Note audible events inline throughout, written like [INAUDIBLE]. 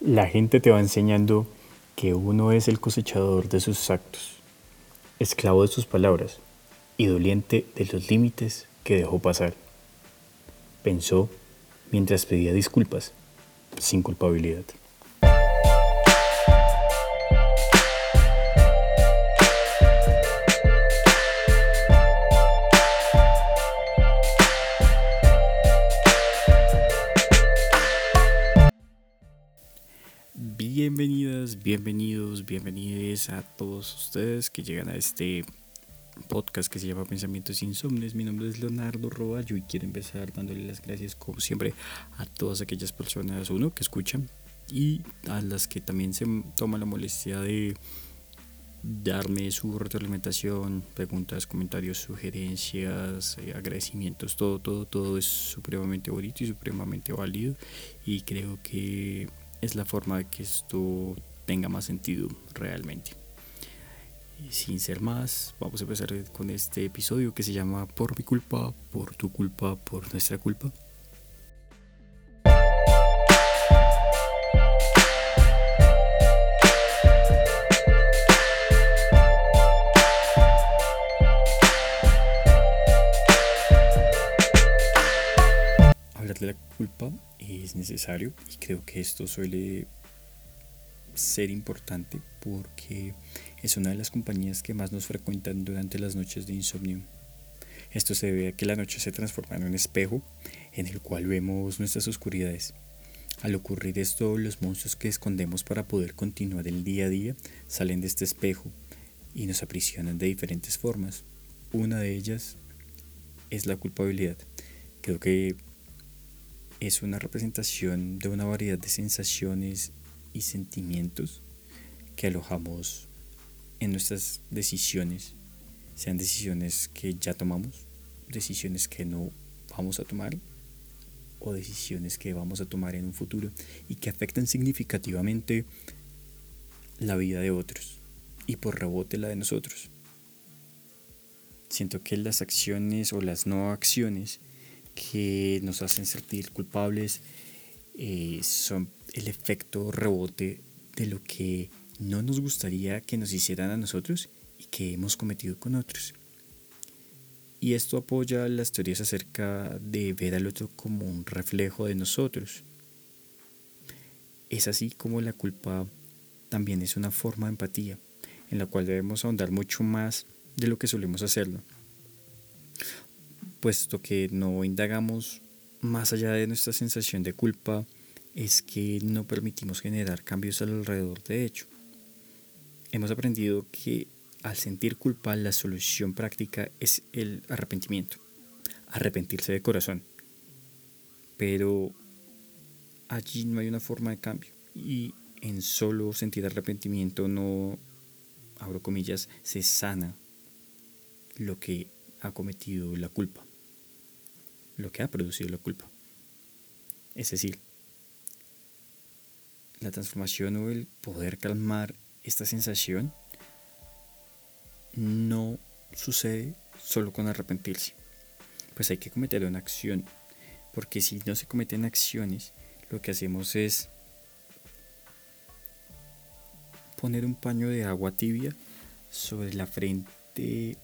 La gente te va enseñando que uno es el cosechador de sus actos, esclavo de sus palabras y doliente de los límites que dejó pasar. Pensó mientras pedía disculpas, sin culpabilidad. Bienvenidos, bienvenidos a todos ustedes que llegan a este podcast que se llama Pensamientos Insomnes. Mi nombre es Leonardo Roballo y quiero empezar dándole las gracias como siempre a todas aquellas personas, uno, que escuchan y a las que también se toman la molestia de darme su retroalimentación, preguntas, comentarios, sugerencias, eh, agradecimientos, todo, todo, todo es supremamente bonito y supremamente válido y creo que es la forma que esto tenga más sentido realmente. sin ser más, vamos a empezar con este episodio que se llama Por mi culpa, por tu culpa, por nuestra culpa. Hablar de la culpa es necesario y creo que esto suele ser importante porque es una de las compañías que más nos frecuentan durante las noches de insomnio. Esto se debe a que la noche se transforma en un espejo en el cual vemos nuestras oscuridades. Al ocurrir esto, los monstruos que escondemos para poder continuar el día a día salen de este espejo y nos aprisionan de diferentes formas. Una de ellas es la culpabilidad. Creo que es una representación de una variedad de sensaciones y sentimientos que alojamos en nuestras decisiones, sean decisiones que ya tomamos, decisiones que no vamos a tomar o decisiones que vamos a tomar en un futuro y que afectan significativamente la vida de otros y por rebote la de nosotros. Siento que las acciones o las no acciones que nos hacen sentir culpables eh, son el efecto rebote de lo que no nos gustaría que nos hicieran a nosotros y que hemos cometido con otros. Y esto apoya las teorías acerca de ver al otro como un reflejo de nosotros. Es así como la culpa también es una forma de empatía, en la cual debemos ahondar mucho más de lo que solemos hacerlo puesto que no indagamos más allá de nuestra sensación de culpa, es que no permitimos generar cambios alrededor de hecho. Hemos aprendido que al sentir culpa la solución práctica es el arrepentimiento, arrepentirse de corazón. Pero allí no hay una forma de cambio y en solo sentir arrepentimiento no, abro comillas, se sana lo que ha cometido la culpa lo que ha producido la culpa. Es decir, la transformación o el poder calmar esta sensación no sucede solo con arrepentirse. Pues hay que cometer una acción. Porque si no se cometen acciones, lo que hacemos es poner un paño de agua tibia sobre la frente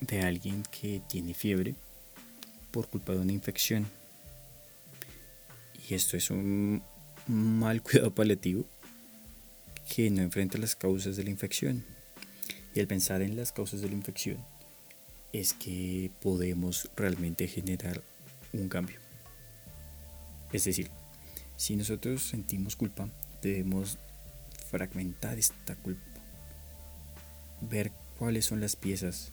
de alguien que tiene fiebre por culpa de una infección. Y esto es un mal [LAUGHS] cuidado paliativo que no enfrenta las causas de la infección. Y al pensar en las causas de la infección es que podemos realmente generar un cambio. Es decir, si nosotros sentimos culpa, debemos fragmentar esta culpa, ver cuáles son las piezas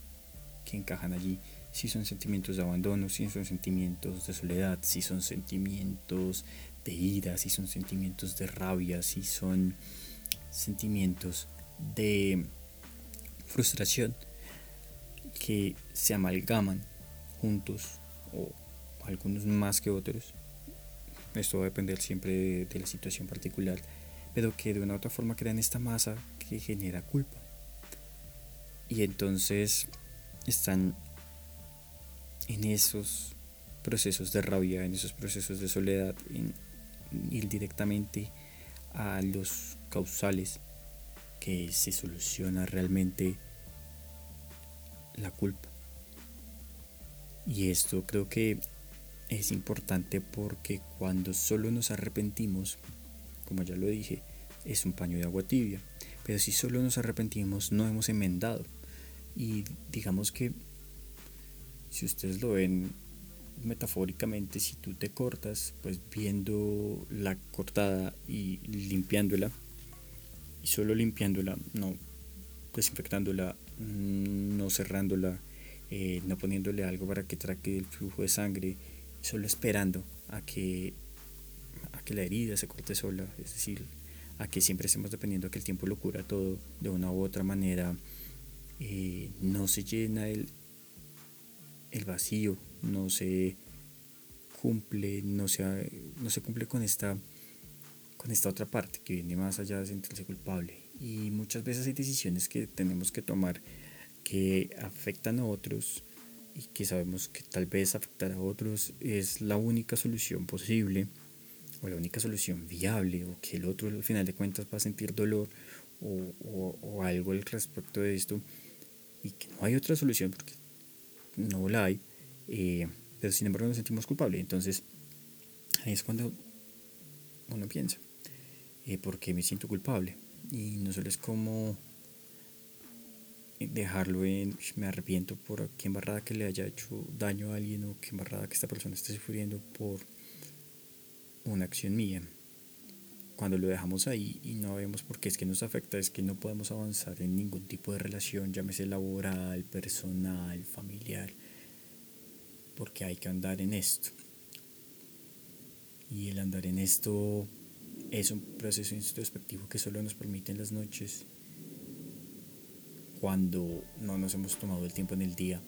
que encajan allí, si son sentimientos de abandono, si son sentimientos de soledad, si son sentimientos de ira, si son sentimientos de rabia, si son sentimientos de frustración que se amalgaman juntos o algunos más que otros. Esto va a depender siempre de, de la situación particular, pero que de una u otra forma crean esta masa que genera culpa. Y entonces están en esos procesos de rabia, en esos procesos de soledad, en ir directamente a los causales que se soluciona realmente la culpa. Y esto creo que es importante porque cuando solo nos arrepentimos, como ya lo dije, es un paño de agua tibia. Pero si solo nos arrepentimos, no hemos enmendado. Y digamos que, si ustedes lo ven metafóricamente, si tú te cortas, pues viendo la cortada y limpiándola, y solo limpiándola, no desinfectándola, mm, no cerrándola, eh, no poniéndole algo para que traque el flujo de sangre, solo esperando a que, a que la herida se corte sola, es decir, a que siempre estemos dependiendo que el tiempo lo cura todo de una u otra manera, eh, no se llena el, el vacío, no se cumple, no se, no se cumple con esta, con esta otra parte que viene más allá de sentirse culpable. Y muchas veces hay decisiones que tenemos que tomar que afectan a otros y que sabemos que tal vez afectar a otros es la única solución posible o la única solución viable o que el otro al final de cuentas va a sentir dolor o, o, algo al respecto de esto y que no hay otra solución porque no la hay, eh, pero sin embargo nos sentimos culpables. Entonces ahí es cuando uno piensa, eh, ¿por qué me siento culpable? Y no solo es como dejarlo en me arrepiento por qué embarrada que le haya hecho daño a alguien o qué embarrada que esta persona esté sufriendo por una acción mía. Cuando lo dejamos ahí y no vemos por qué es que nos afecta, es que no podemos avanzar en ningún tipo de relación, llámese laboral, personal, familiar, porque hay que andar en esto. Y el andar en esto es un proceso introspectivo que solo nos permite en las noches cuando no nos hemos tomado el tiempo en el día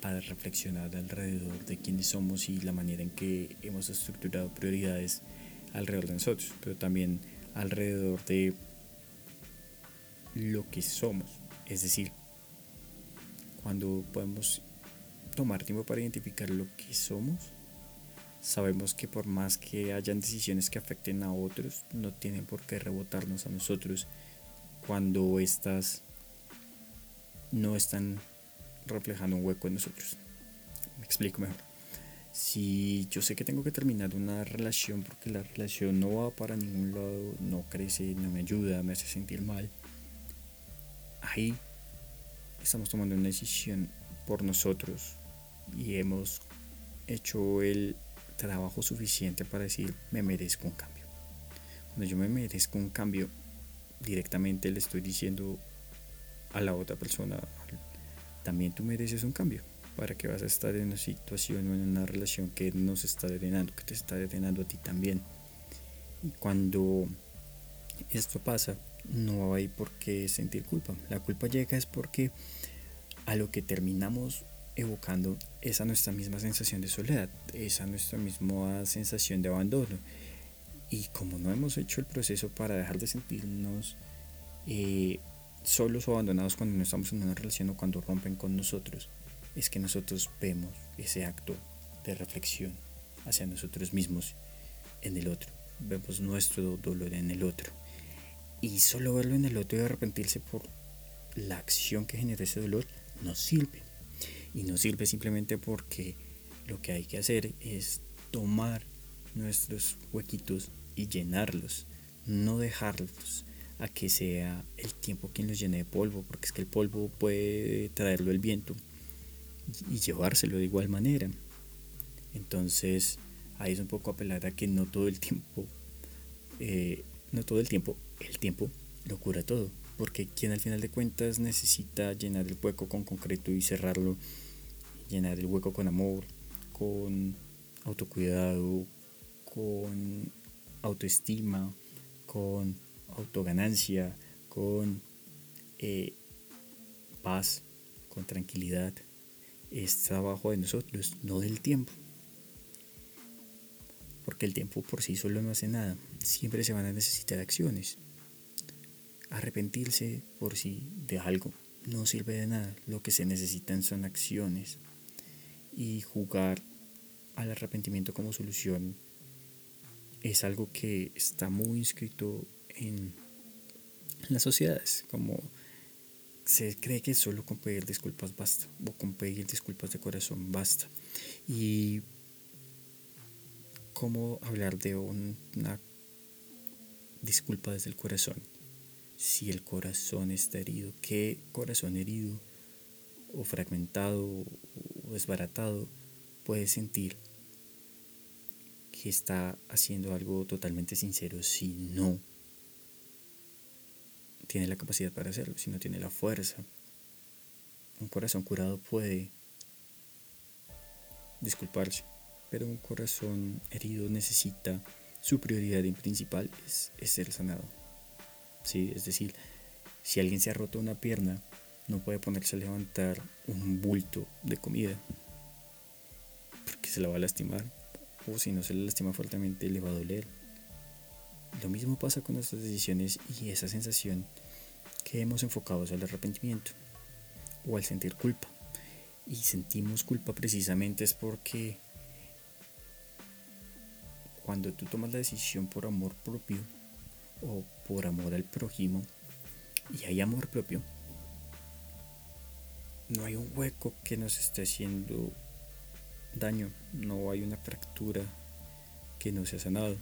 para reflexionar alrededor de quiénes somos y la manera en que hemos estructurado prioridades alrededor de nosotros, pero también alrededor de lo que somos. Es decir, cuando podemos tomar tiempo para identificar lo que somos, sabemos que por más que hayan decisiones que afecten a otros, no tienen por qué rebotarnos a nosotros cuando estas no están reflejando un hueco en nosotros. Me explico mejor. Si yo sé que tengo que terminar una relación porque la relación no va para ningún lado, no crece, no me ayuda, me hace sentir mal, ahí estamos tomando una decisión por nosotros y hemos hecho el trabajo suficiente para decir me merezco un cambio. Cuando yo me merezco un cambio, directamente le estoy diciendo a la otra persona, también tú mereces un cambio. ¿Para que vas a estar en una situación o en una relación que nos está drenando, que te está drenando a ti también? Y cuando esto pasa, no hay por qué sentir culpa. La culpa llega es porque a lo que terminamos evocando es a nuestra misma sensación de soledad, es a nuestra misma sensación de abandono. Y como no hemos hecho el proceso para dejar de sentirnos eh, solos o abandonados cuando no estamos en una relación o cuando rompen con nosotros, es que nosotros vemos ese acto de reflexión hacia nosotros mismos en el otro. Vemos nuestro dolor en el otro. Y solo verlo en el otro y arrepentirse por la acción que genera ese dolor no sirve. Y no sirve simplemente porque lo que hay que hacer es tomar nuestros huequitos y llenarlos, no dejarlos a que sea el tiempo quien los llene de polvo, porque es que el polvo puede traerlo el viento y llevárselo de igual manera. Entonces ahí es un poco apelar a que no todo el tiempo, eh, no todo el tiempo, el tiempo lo cura todo, porque quien al final de cuentas necesita llenar el hueco con concreto y cerrarlo, llenar el hueco con amor, con autocuidado, con autoestima, con autoganancia, con eh, paz, con tranquilidad, es trabajo de nosotros, no del tiempo. Porque el tiempo por sí solo no hace nada. Siempre se van a necesitar acciones. Arrepentirse por sí de algo no sirve de nada. Lo que se necesitan son acciones. Y jugar al arrepentimiento como solución es algo que está muy inscrito en las sociedades, como se cree que solo con pedir disculpas basta, o con pedir disculpas de corazón basta. Y cómo hablar de una disculpa desde el corazón. Si el corazón está herido, ¿qué corazón herido o fragmentado o desbaratado puede sentir que está haciendo algo totalmente sincero si no tiene la capacidad para hacerlo, si no tiene la fuerza. Un corazón curado puede disculparse, pero un corazón herido necesita, su prioridad en principal es, ser sanado. ¿Sí? Es decir, si alguien se ha roto una pierna, no puede ponerse a levantar un bulto de comida, porque se la va a lastimar o si no se le lastima fuertemente le va a doler. Lo mismo pasa con nuestras decisiones y esa sensación que hemos enfocado al arrepentimiento o al sentir culpa. Y sentimos culpa precisamente es porque cuando tú tomas la decisión por amor propio o por amor al prójimo y hay amor propio, no hay un hueco que nos esté haciendo daño, no hay una fractura que no se ha sanado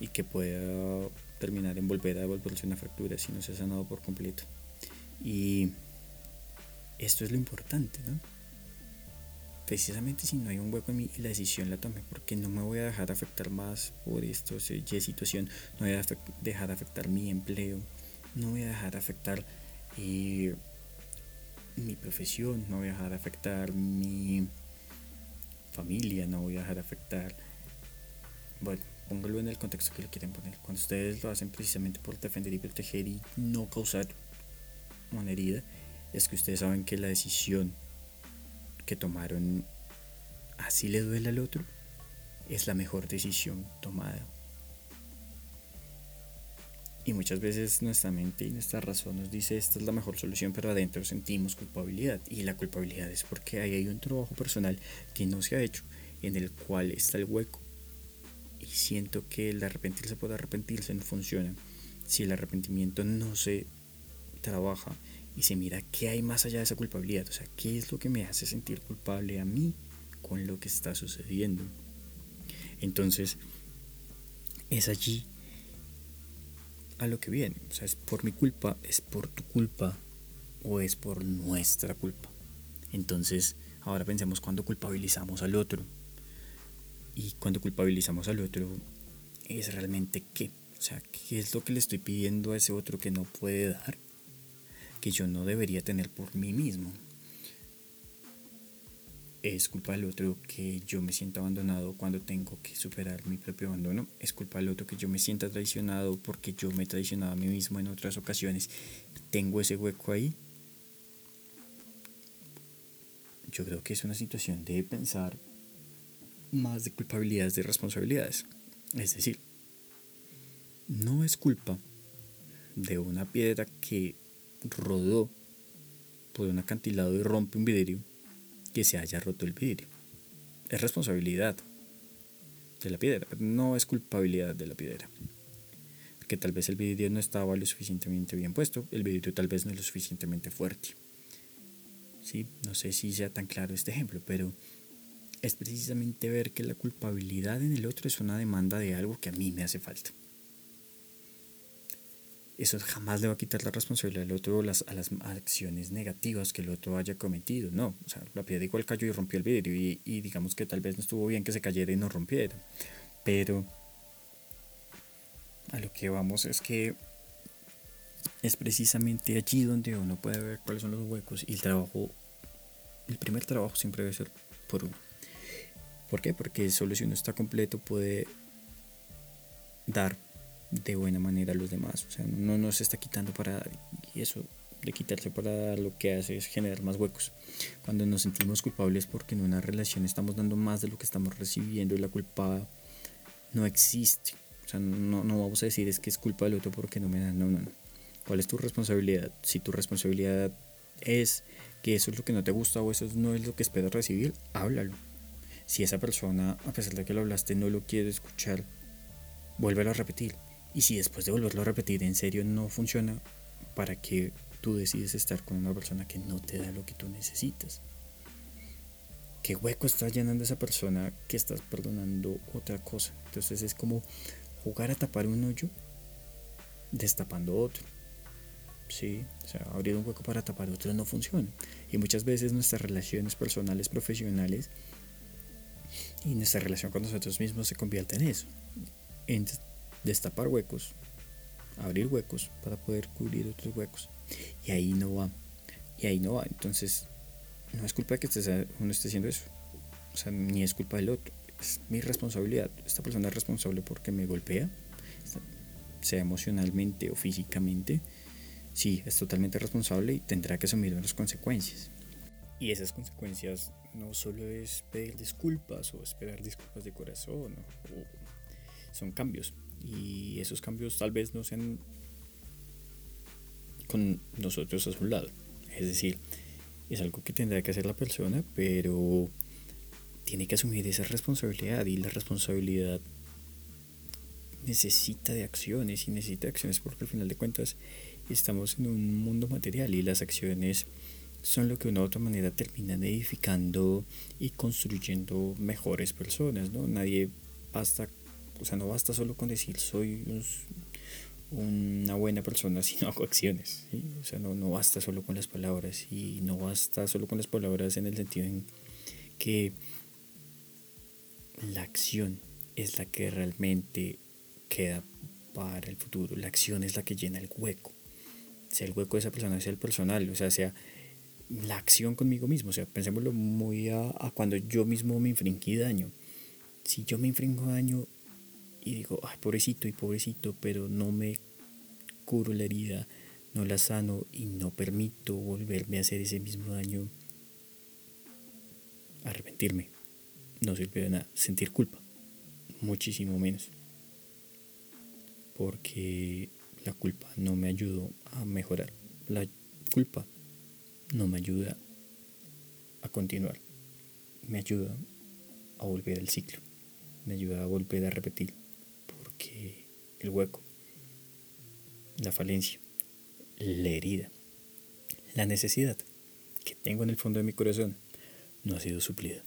y que pueda terminar en volver a volverse una fractura si no se ha sanado por completo. Y esto es lo importante, ¿no? Precisamente si no hay un hueco en mí la decisión la tomé, porque no me voy a dejar afectar más por esto, situación, no voy a dejar afectar mi empleo, no voy a dejar afectar eh, mi profesión, no voy a dejar afectar mi familia, no voy a dejar afectar, bueno, póngalo en el contexto que le quieren poner. Cuando ustedes lo hacen precisamente por defender y proteger y no causar una herida, es que ustedes saben que la decisión que tomaron, así le duele al otro, es la mejor decisión tomada. Y muchas veces nuestra mente y nuestra razón nos dice esta es la mejor solución, pero adentro sentimos culpabilidad. Y la culpabilidad es porque ahí hay un trabajo personal que no se ha hecho, en el cual está el hueco. Siento que el arrepentirse por arrepentirse no funciona. Si el arrepentimiento no se trabaja y se mira qué hay más allá de esa culpabilidad, o sea, qué es lo que me hace sentir culpable a mí con lo que está sucediendo. Entonces, es allí a lo que viene. O sea, es por mi culpa, es por tu culpa o es por nuestra culpa. Entonces, ahora pensemos cuando culpabilizamos al otro. Y cuando culpabilizamos al otro, es realmente qué. O sea, ¿qué es lo que le estoy pidiendo a ese otro que no puede dar? Que yo no debería tener por mí mismo es culpa del otro que yo me sienta abandonado cuando tengo que superar mi propio abandono. Es culpa del otro que yo me sienta traicionado porque yo me he traicionado a mí mismo en otras ocasiones. Tengo ese hueco ahí. Yo creo que es una situación de pensar más de culpabilidades de responsabilidades. Es decir, no es culpa de una piedra que rodó por un acantilado y rompe un vidrio que se haya roto el vidrio. Es responsabilidad de la piedra, no es culpabilidad de la piedra. Porque tal vez el vidrio no estaba lo suficientemente bien puesto, el vidrio tal vez no es lo suficientemente fuerte. ¿Sí? No sé si sea tan claro este ejemplo, pero es precisamente ver que la culpabilidad en el otro es una demanda de algo que a mí me hace falta eso jamás le va a quitar la responsabilidad al otro a las acciones negativas que el otro haya cometido. No, o sea, la piedra igual cayó y rompió el vidrio y, y digamos que tal vez no estuvo bien que se cayera y no rompiera. Pero a lo que vamos es que es precisamente allí donde uno puede ver cuáles son los huecos y el trabajo, el primer trabajo siempre debe ser por uno. ¿Por qué? Porque solo si uno está completo puede dar de buena manera a los demás. O sea, no nos está quitando para dar. Y eso de quitarse para dar lo que hace es generar más huecos. Cuando nos sentimos culpables porque en una relación estamos dando más de lo que estamos recibiendo y la culpa no existe. O sea, no, no vamos a decir es que es culpa del otro porque no me dan. No, no, no. ¿Cuál es tu responsabilidad? Si tu responsabilidad es que eso es lo que no te gusta o eso no es lo que esperas recibir, háblalo. Si esa persona, a pesar de que lo hablaste, no lo quiere escuchar, vuélvelo a repetir. Y si después de volverlo a repetir en serio no funciona, ¿para qué tú decides estar con una persona que no te da lo que tú necesitas? ¿Qué hueco está llenando esa persona que estás perdonando otra cosa? Entonces es como jugar a tapar un hoyo destapando otro. Sí, o sea, abrir un hueco para tapar otro no funciona. Y muchas veces nuestras relaciones personales, profesionales y nuestra relación con nosotros mismos se convierte en eso. En destapar huecos, abrir huecos para poder cubrir otros huecos. Y ahí no va. Y ahí no va. Entonces, no es culpa de que uno esté haciendo eso. O sea, ni es culpa del otro. Es mi responsabilidad. Esta persona es responsable porque me golpea, sea emocionalmente o físicamente. Sí, es totalmente responsable y tendrá que asumir unas consecuencias. Y esas consecuencias no solo es pedir disculpas o esperar disculpas de corazón, son cambios. Y esos cambios tal vez no sean con nosotros a su lado. Es decir, es algo que tendrá que hacer la persona, pero tiene que asumir esa responsabilidad y la responsabilidad necesita de acciones y necesita acciones porque al final de cuentas estamos en un mundo material y las acciones son lo que de una u otra manera terminan edificando y construyendo mejores personas, ¿no? Nadie basta, o sea, no basta solo con decir soy una buena persona si no hago acciones, O sea, no, no basta solo con las palabras y no basta solo con las palabras en el sentido en que la acción es la que realmente queda para el futuro, la acción es la que llena el hueco, sea el hueco de esa persona, sea el personal, o sea, sea la acción conmigo mismo. O sea, pensémoslo muy a, cuando yo mismo me infringí daño. Si yo me infringo daño y digo, ay, pobrecito y pobrecito, pero no me curo la herida, no la sano y no permito volverme a hacer ese mismo daño, arrepentirme. No sirve de nada. Sentir culpa, muchísimo menos. Porque la culpa no me ayudó a mejorar. La culpa no me ayuda a continuar, me ayuda a volver al ciclo, me ayuda a volver a repetir, porque el hueco, la falencia, la herida, la necesidad que tengo en el fondo de mi corazón no ha sido suplida.